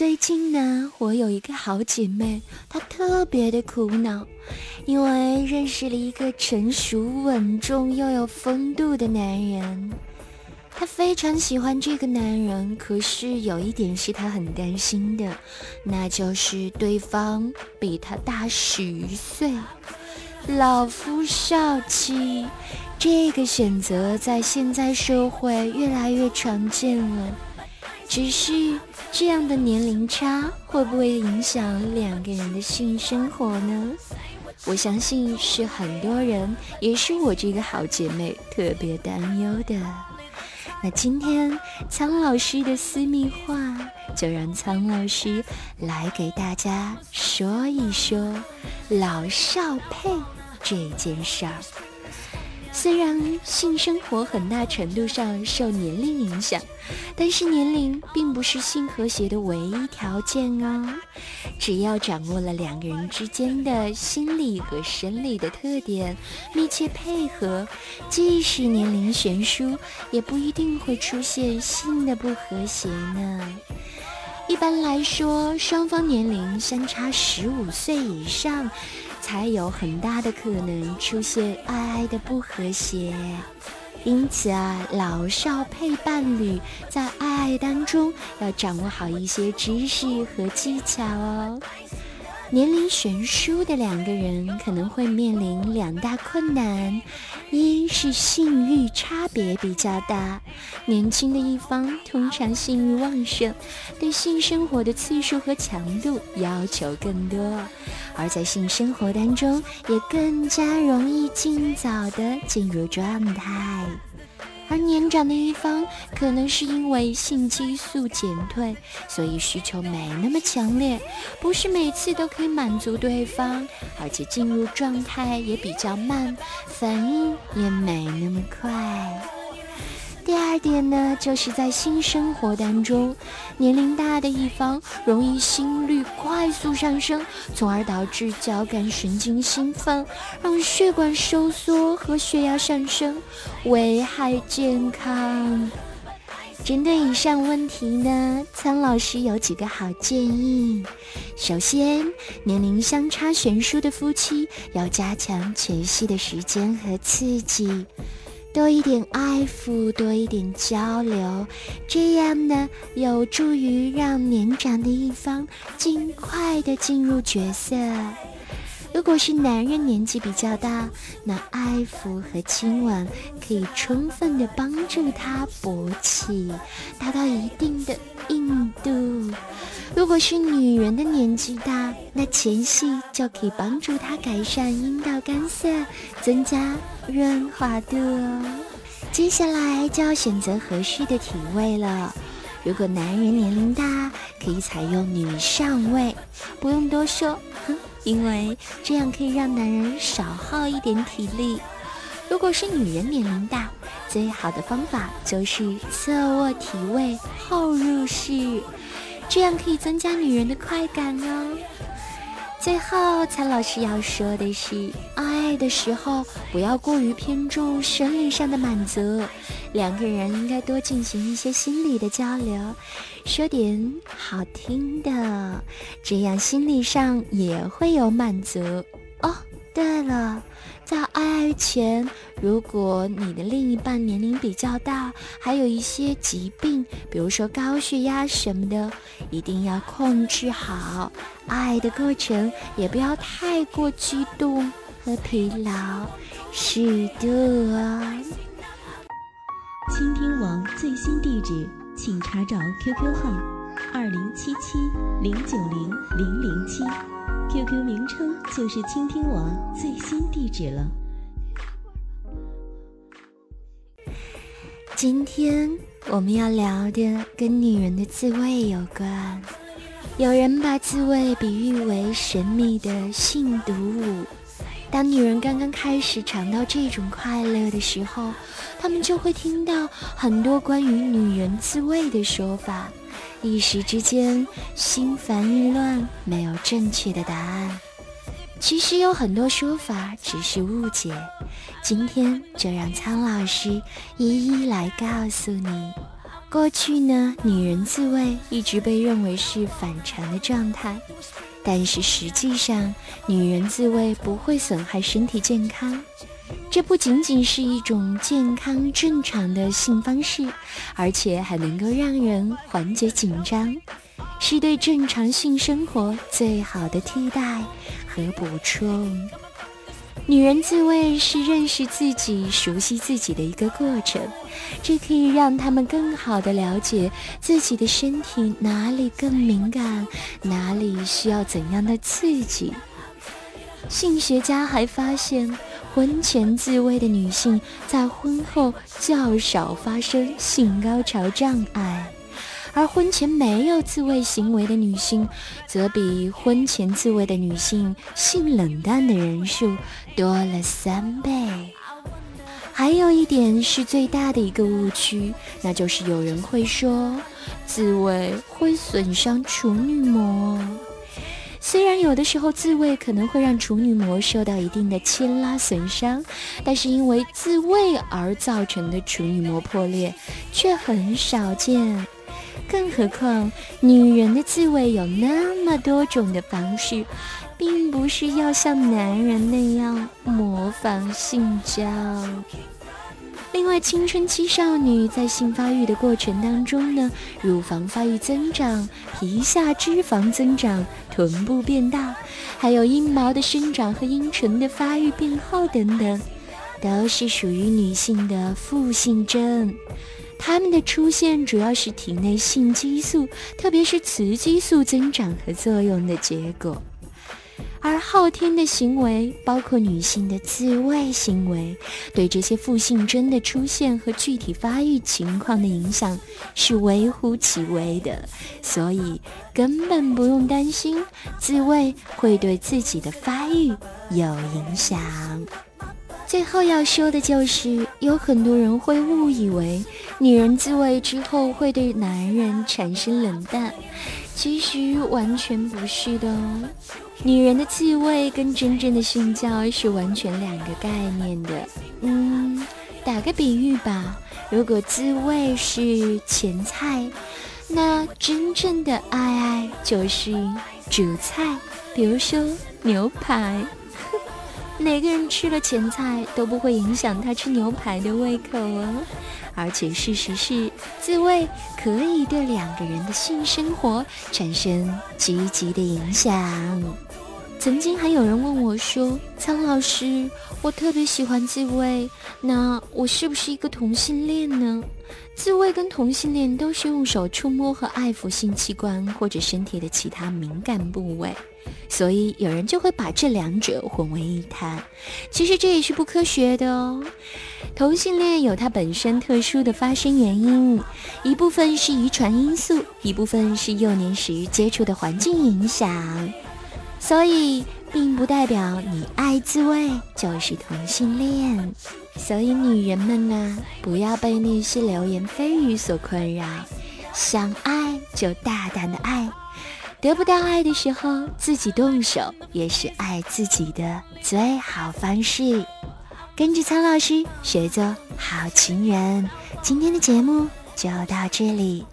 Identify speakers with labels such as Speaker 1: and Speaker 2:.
Speaker 1: 最近呢，我有一个好姐妹，她特别的苦恼，因为认识了一个成熟稳重又有风度的男人。她非常喜欢这个男人，可是有一点是她很担心的，那就是对方比她大十岁，老夫少妻。这个选择在现在社会越来越常见了，只是这样的年龄差会不会影响两个人的性生活呢？我相信是很多人，也是我这个好姐妹特别担忧的。那今天苍老师的私密话，就让苍老师来给大家说一说老少配这件事儿。虽然性生活很大程度上受年龄影响，但是年龄并不是性和谐的唯一条件哦。只要掌握了两个人之间的心理和生理的特点，密切配合，即使年龄悬殊，也不一定会出现性的不和谐呢。一般来说，双方年龄相差十五岁以上。才有很大的可能出现爱爱的不和谐，因此啊，老少配伴侣在爱爱当中要掌握好一些知识和技巧哦。年龄悬殊的两个人可能会面临两大困难：一是性欲差别比较大，年轻的一方通常性欲旺盛，对性生活的次数和强度要求更多，而在性生活当中也更加容易尽早的进入状态。年长的一方可能是因为性激素减退，所以需求没那么强烈，不是每次都可以满足对方，而且进入状态也比较慢，反应也没那么快。第二点呢，就是在性生活当中，年龄大的一方容易心率快速上升，从而导致交感神经兴奋，让血管收缩和血压上升，危害健康。针对以上问题呢，苍老师有几个好建议。首先，年龄相差悬殊的夫妻要加强前戏的时间和刺激。多一点爱抚，多一点交流，这样呢，有助于让年长的一方尽快的进入角色。如果是男人年纪比较大，那爱抚和亲吻可以充分的帮助他勃起，达到一定的硬度。如果是女人的年纪大，那前戏就可以帮助他改善阴道干涩，增加润滑度哦。接下来就要选择合适的体位了。如果男人年龄大，可以采用女上位，不用多说，哼，因为这样可以让男人少耗一点体力。如果是女人年龄大，最好的方法就是侧卧体位后入式。这样可以增加女人的快感哦。最后，蔡老师要说的是，爱的时候不要过于偏重生理上的满足，两个人应该多进行一些心理的交流，说点好听的，这样心理上也会有满足哦。对了。在爱爱前，如果你的另一半年龄比较大，还有一些疾病，比如说高血压什么的，一定要控制好。爱的过程也不要太过激动和疲劳，适度啊。
Speaker 2: 倾听网最新地址，请查找 QQ 号二零七七零九零零零七。QQ 名称就是倾听网最新地址了。
Speaker 1: 今天我们要聊的跟女人的自慰有关。有人把自慰比喻为神秘的性毒物。当女人刚刚开始尝到这种快乐的时候，她们就会听到很多关于女人自慰的说法。一时之间心烦意乱，没有正确的答案。其实有很多说法只是误解，今天就让苍老师一一来告诉你。过去呢，女人自慰一直被认为是反常的状态，但是实际上，女人自慰不会损害身体健康。这不仅仅是一种健康正常的性方式，而且还能够让人缓解紧张，是对正常性生活最好的替代和补充。女人自慰是认识自己、熟悉自己的一个过程，这可以让他们更好的了解自己的身体哪里更敏感，哪里需要怎样的刺激。性学家还发现，婚前自慰的女性在婚后较少发生性高潮障碍。而婚前没有自慰行为的女性，则比婚前自慰的女性性冷淡的人数多了三倍。还有一点是最大的一个误区，那就是有人会说自慰会损伤处女膜。虽然有的时候自慰可能会让处女膜受到一定的牵拉损伤，但是因为自慰而造成的处女膜破裂却很少见。更何况，女人的自慰有那么多种的方式，并不是要像男人那样模仿性交。另外，青春期少女在性发育的过程当中呢，乳房发育增长、皮下脂肪增长、臀部变大，还有阴毛的生长和阴唇的发育变厚等等，都是属于女性的负性症。它们的出现主要是体内性激素，特别是雌激素增长和作用的结果。而后天的行为，包括女性的自慰行为，对这些负性征的出现和具体发育情况的影响是微乎其微的，所以根本不用担心自慰会对自己的发育有影响。最后要说的就是，有很多人会误以为女人自慰之后会对男人产生冷淡，其实完全不是的哦。女人的自慰跟真正的性交是完全两个概念的。嗯，打个比喻吧，如果自慰是前菜，那真正的爱爱就是主菜，比如说牛排。哪个人吃了前菜都不会影响他吃牛排的胃口哦，而且事实是，自慰可以对两个人的性生活产生积极的影响。曾经还有人问我说：“苍老师，我特别喜欢自慰，那我是不是一个同性恋呢？”自慰跟同性恋都是用手触摸和爱抚性器官或者身体的其他敏感部位，所以有人就会把这两者混为一谈。其实这也是不科学的哦。同性恋有它本身特殊的发生原因，一部分是遗传因素，一部分是幼年时接触的环境影响。所以，并不代表你爱自慰就是同性恋。所以，女人们呐，不要被那些流言蜚语所困扰，想爱就大胆的爱，得不到爱的时候，自己动手也是爱自己的最好方式。跟着苍老师学做好情人，今天的节目就到这里。